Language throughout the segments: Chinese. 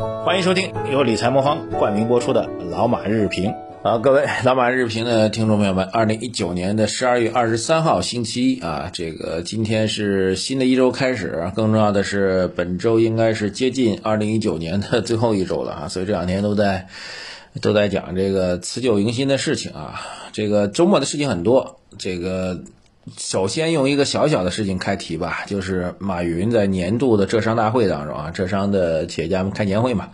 欢迎收听由理财魔方冠名播出的《老马日评》。好，各位老马日评的听众朋友们，二零一九年的十二月二十三号星期一啊，这个今天是新的一周开始，更重要的是本周应该是接近二零一九年的 最后一周了啊，所以这两天都在都在讲这个辞旧迎新的事情啊。这个周末的事情很多，这个首先用一个小小的事情开题吧，就是马云在年度的浙商大会当中啊，浙商的企业家们开年会嘛。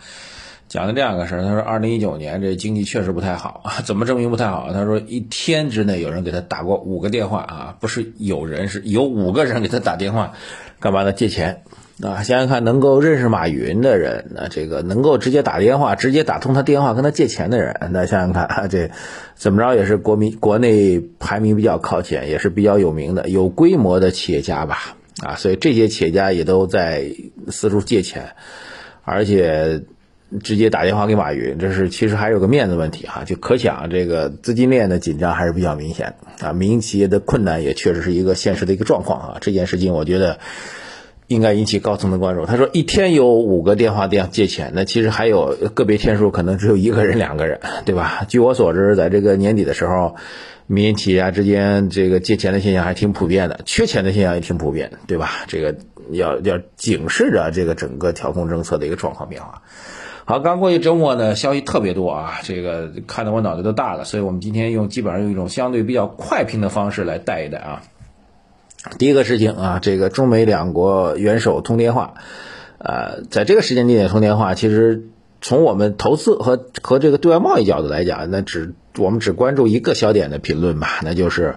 讲的这样个事儿，他说，二零一九年这经济确实不太好啊。怎么证明不太好？他说，一天之内有人给他打过五个电话啊，不是有人，是有五个人给他打电话，干嘛呢？借钱啊！想想看，能够认识马云的人，那这个能够直接打电话，直接打通他电话跟他借钱的人，那想想看，这怎么着也是国民国内排名比较靠前，也是比较有名的、有规模的企业家吧？啊，所以这些企业家也都在四处借钱，而且。直接打电话给马云，这是其实还有个面子问题哈，就可想这个资金链的紧张还是比较明显啊，民营企业的困难也确实是一个现实的一个状况啊。这件事情我觉得应该引起高层的关注。他说一天有五个电话电借钱，那其实还有个别天数可能只有一个人、两个人，对吧？据我所知，在这个年底的时候，民营企业家之间这个借钱的现象还挺普遍的，缺钱的现象也挺普遍，对吧？这个要要警示着这个整个调控政策的一个状况变化。好，刚过去周末呢，消息特别多啊，这个看得我脑袋都大了，所以我们今天用基本上用一种相对比较快评的方式来带一带啊。第一个事情啊，这个中美两国元首通电话，呃，在这个时间地点通电话，其实从我们投资和和这个对外贸易角度来讲，那只我们只关注一个小点的评论吧，那就是。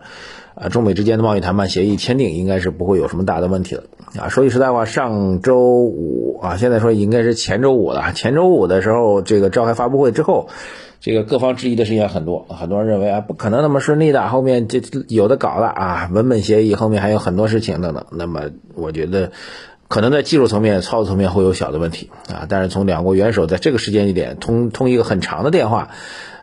啊，中美之间的贸易谈判协议签订应该是不会有什么大的问题了啊。说句实在话，上周五啊，现在说应该是前周五了。前周五的时候，这个召开发布会之后，这个各方质疑的事情很多，很多人认为啊，不可能那么顺利的，后面这有的搞了啊，文本协议后面还有很多事情等等。那么我觉得，可能在技术层面、操作层面会有小的问题啊。但是从两国元首在这个时间节点通通一个很长的电话。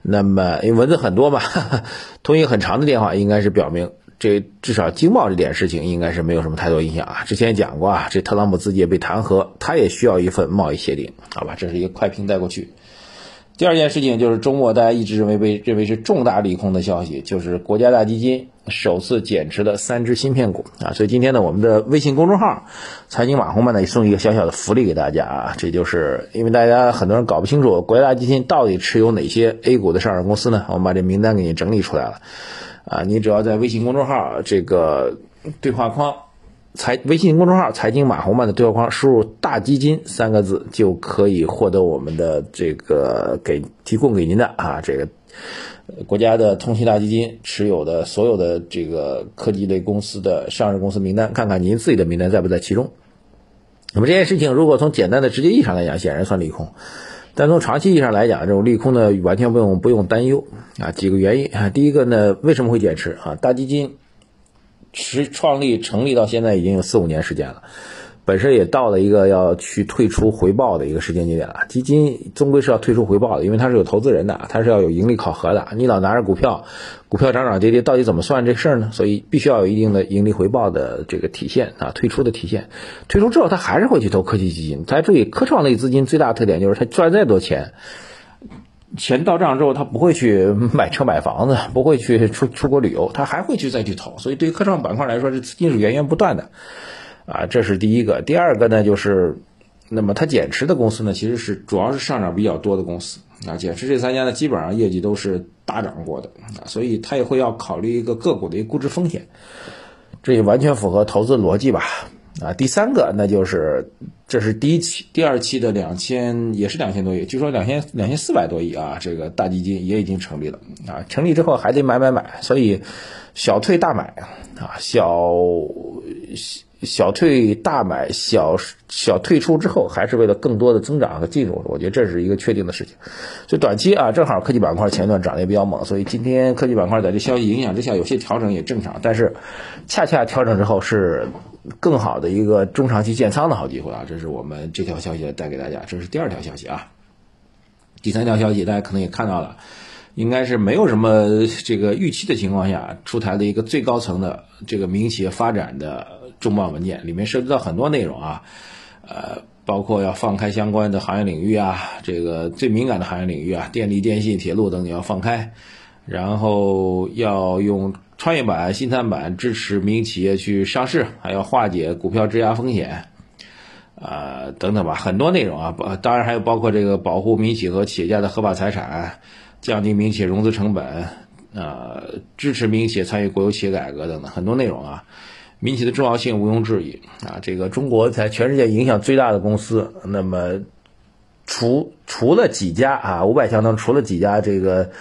那么，因为文字很多嘛，通一个很长的电话，应该是表明这至少经贸这点事情应该是没有什么太多影响啊。之前也讲过啊，这特朗普自己也被弹劾，他也需要一份贸易协定，好吧，这是一个快评带过去。第二件事情就是周末大家一直认为被认为是重大利空的消息，就是国家大基金首次减持了三只芯片股啊，所以今天呢，我们的微信公众号财经网红们呢也送一个小小的福利给大家啊，这就是因为大家很多人搞不清楚国家大基金到底持有哪些 A 股的上市公司呢，我们把这名单给你整理出来了啊，你只要在微信公众号这个对话框。财微信公众号“财经马红漫”的对话框输入“大基金”三个字，就可以获得我们的这个给提供给您的啊这个国家的通信大基金持有的所有的这个科技类公司的上市公司名单，看看您自己的名单在不在其中。那么这件事情，如果从简单的直接意义上来讲，显然算利空；但从长期意义上来讲，这种利空呢，完全不用不用担忧啊。几个原因啊，第一个呢，为什么会减持啊？大基金。实创立成立到现在已经有四五年时间了，本身也到了一个要去退出回报的一个时间节点了。基金终归是要退出回报的，因为它是有投资人的，它是要有盈利考核的。你老拿着股票，股票涨涨跌跌，到底怎么算这事儿呢？所以必须要有一定的盈利回报的这个体现啊，退出的体现。退出之后，他还是会去投科技基金。大家注意，科创类资金最大特点就是它赚再多钱。钱到账之后，他不会去买车买房子，不会去出出国旅游，他还会去再去投。所以对于科创板块来说，这资金是源源不断的，啊，这是第一个。第二个呢，就是那么它减持的公司呢，其实是主要是上涨比较多的公司啊。减持这三家呢，基本上业绩都是大涨过的啊，所以他也会要考虑一个个股的一个估值风险，这也完全符合投资逻辑吧。啊，第三个那就是这是第一期、第二期的两千，也是两千多亿，据说两千两千四百多亿啊，这个大基金也已经成立了啊，成立之后还得买买买，所以小退大买啊，小小退大买，小小退出之后，还是为了更多的增长和进入，我觉得这是一个确定的事情。所以短期啊，正好科技板块前段涨得也比较猛，所以今天科技板块在这消息影响之下，有些调整也正常，但是恰恰调整之后是。更好的一个中长期建仓的好机会啊！这是我们这条消息带给大家，这是第二条消息啊。第三条消息大家可能也看到了，应该是没有什么这个预期的情况下出台的一个最高层的这个民营企业发展的重磅文件，里面涉及到很多内容啊。呃，包括要放开相关的行业领域啊，这个最敏感的行业领域啊，电力、电信、铁路等你要放开，然后要用创业板、新三板支持民营企业去上市，还要化解股票质押风险，啊等等吧，很多内容啊，当然还有包括这个保护民企和企业家的合法财产，降低民企融资成本，啊支持民营企业参与国有企业改革等等，很多内容啊。民企的重要性毋庸置疑啊！这个中国在全世界影响最大的公司，那么除除了几家啊，五百强当中除了几家这个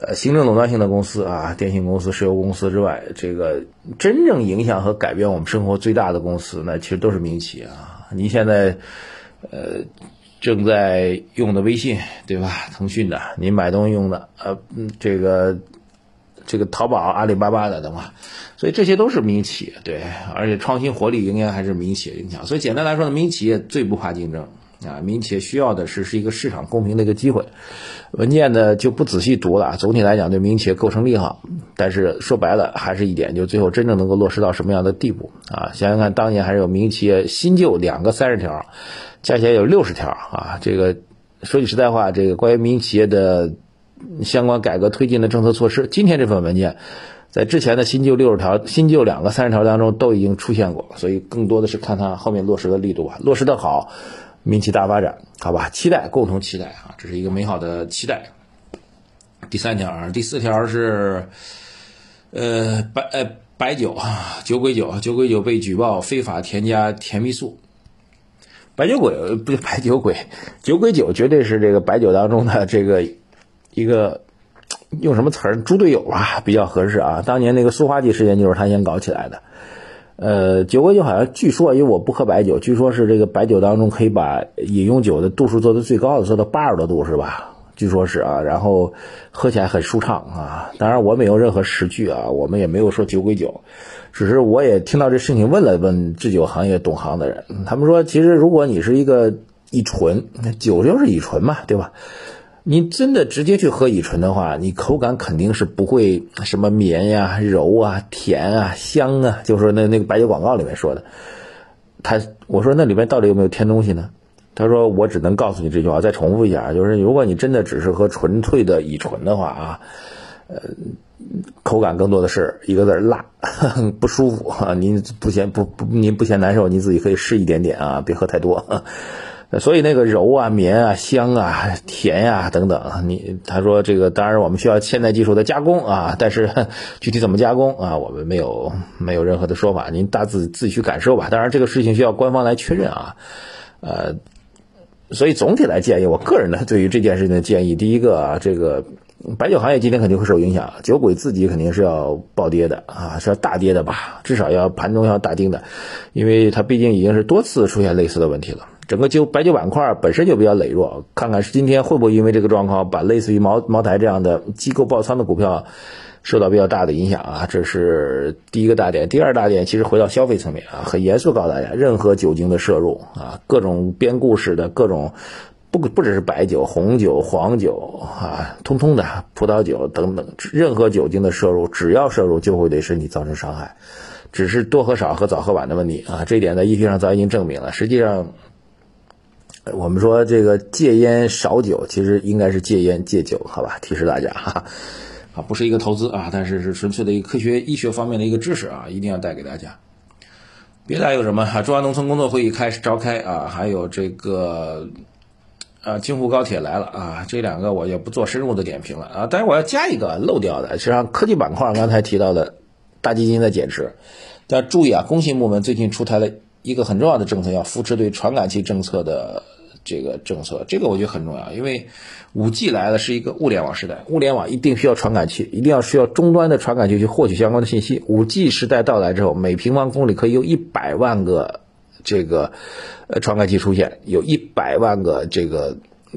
呃行政垄断性的公司啊，电信公司、石油公司之外，这个真正影响和改变我们生活最大的公司，那其实都是民企啊！你现在呃正在用的微信对吧？腾讯的，你买东西用的呃这个。这个淘宝、阿里巴巴的，等吧，所以这些都是民营企业，对，而且创新活力应该还是民营企业影响。所以简单来说呢，民营企业最不怕竞争啊，民营企业需要的是是一个市场公平的一个机会。文件呢就不仔细读了，总体来讲对民营企业构成利好，但是说白了还是一点，就最后真正能够落实到什么样的地步啊？想想看，当年还是有民营企业新旧两个三十条，加起来有六十条啊。这个说句实在话，这个关于民营企业的。相关改革推进的政策措施，今天这份文件，在之前的新旧六十条、新旧两个三十条当中都已经出现过，所以更多的是看它后面落实的力度吧，落实的好，民企大发展，好吧？期待，共同期待啊，这是一个美好的期待。第三条啊，第四条是，呃，白呃白酒啊，酒鬼酒，酒鬼酒被举报非法添加甜蜜素，白酒鬼不是 白酒鬼，酒鬼酒绝对是这个白酒当中的这个。一个用什么词儿？猪队友啊，比较合适啊。当年那个塑化剂事件就是他先搞起来的。呃，酒鬼酒好像据说，因为我不喝白酒，据说是这个白酒当中可以把饮用酒的度数做到最高的，做到八十多度是吧？据说是啊，然后喝起来很舒畅啊。当然我没有任何实据啊，我们也没有说酒鬼酒，只是我也听到这事情，问了问制酒行业懂行的人，他们说，其实如果你是一个乙醇，酒就是乙醇嘛，对吧？你真的直接去喝乙醇的话，你口感肯定是不会什么绵呀、柔啊、甜啊、香啊，就是那那个白酒广告里面说的。他我说那里面到底有没有添东西呢？他说我只能告诉你这句话，再重复一下，就是如果你真的只是喝纯粹的乙醇的话啊，呃，口感更多的是一个字辣，不舒服啊。您不嫌不不您不嫌难受，您自己可以试一点点啊，别喝太多。所以那个柔啊、绵啊、香啊、甜呀等等，你他说这个当然我们需要现代技术的加工啊，但是 具体怎么加工啊，我们没有没有任何的说法，您大自自己去感受吧。当然这个事情需要官方来确认啊，呃，所以总体来建议，我个人呢对于这件事情的建议，第一个啊，这个白酒行业今天肯定会受影响，酒鬼自己肯定是要暴跌的啊，是要大跌的吧，至少要盘中要大跌的，因为它毕竟已经是多次出现类似的问题了。整个酒白酒板块本身就比较羸弱，看看是今天会不会因为这个状况，把类似于茅茅台这样的机构爆仓的股票受到比较大的影响啊？这是第一个大点。第二大点，其实回到消费层面啊，很严肃告诉大家，任何酒精的摄入啊，各种编故事的各种，不不只是白酒、红酒、黄酒啊，通通的葡萄酒等等，任何酒精的摄入，只要摄入就会对身体造成伤害，只是多喝少和早喝晚的问题啊。这一点在医学上早已经证明了，实际上。我们说这个戒烟少酒，其实应该是戒烟戒酒，好吧？提示大家哈，啊，不是一个投资啊，但是是纯粹的一个科学医学方面的一个知识啊，一定要带给大家。别的还有什么哈？中央农村工作会议开始召开啊，还有这个啊，京沪高铁来了啊，这两个我也不做深入的点评了啊，但是我要加一个漏掉的，实际上科技板块刚才提到的大基金在减持，但注意啊，工信部门最近出台了一个很重要的政策，要扶持对传感器政策的。这个政策，这个我觉得很重要，因为五 G 来了是一个物联网时代，物联网一定需要传感器，一定要需要终端的传感器去获取相关的信息。五 G 时代到来之后，每平方公里可以有一百万个这个呃传感器出现，有一百万个这个。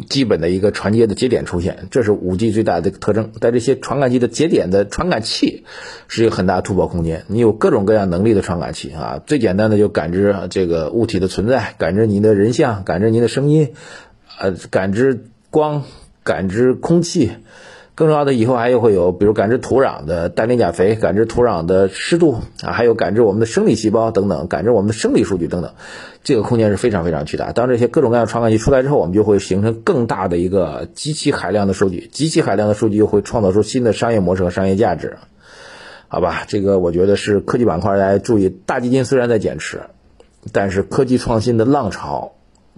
基本的一个传接的节点出现，这是五 G 最大的一个特征。在这些传感器的节点的传感器是有很大突破空间。你有各种各样能力的传感器啊，最简单的就感知这个物体的存在，感知你的人像，感知你的声音，呃，感知光，感知空气，更重要的，以后还有会有，比如感知土壤的氮磷钾肥，感知土壤的湿度啊，还有感知我们的生理细胞等等，感知我们的生理数据等等，这个空间是非常非常巨大。当这些各种各样的传感器出来之后，我们就会形成更大的一个极其海量的数据，极其海量的数据又会创造出新的商业模式和商业价值。好吧，这个我觉得是科技板块，大家注意，大基金虽然在减持，但是科技创新的浪潮。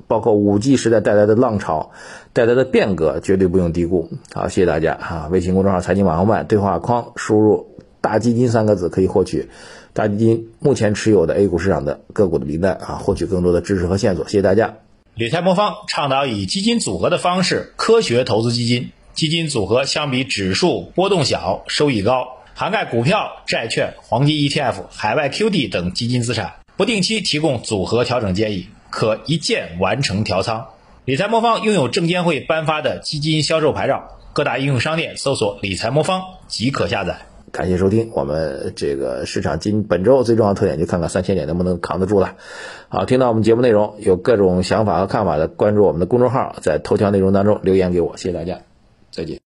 包括五 G 时代带来的浪潮，带来的变革绝对不用低估。好，谢谢大家啊！微信公众号财经网红办对话框输入“大基金”三个字，可以获取大基金目前持有的 A 股市场的个股的名单啊，获取更多的知识和线索。谢谢大家。理财魔方倡导以基金组合的方式科学投资基金，基金组合相比指数波动小，收益高，涵盖股票、债券、黄金 ETF、海外 QD 等基金资产，不定期提供组合调整建议。可一键完成调仓，理财魔方拥有证监会颁发的基金销售牌照，各大应用商店搜索“理财魔方”即可下载。感谢收听，我们这个市场今本周最重要的特点就看看三千点能不能扛得住了。好，听到我们节目内容有各种想法和看法的，关注我们的公众号，在头条内容当中留言给我，谢谢大家，再见。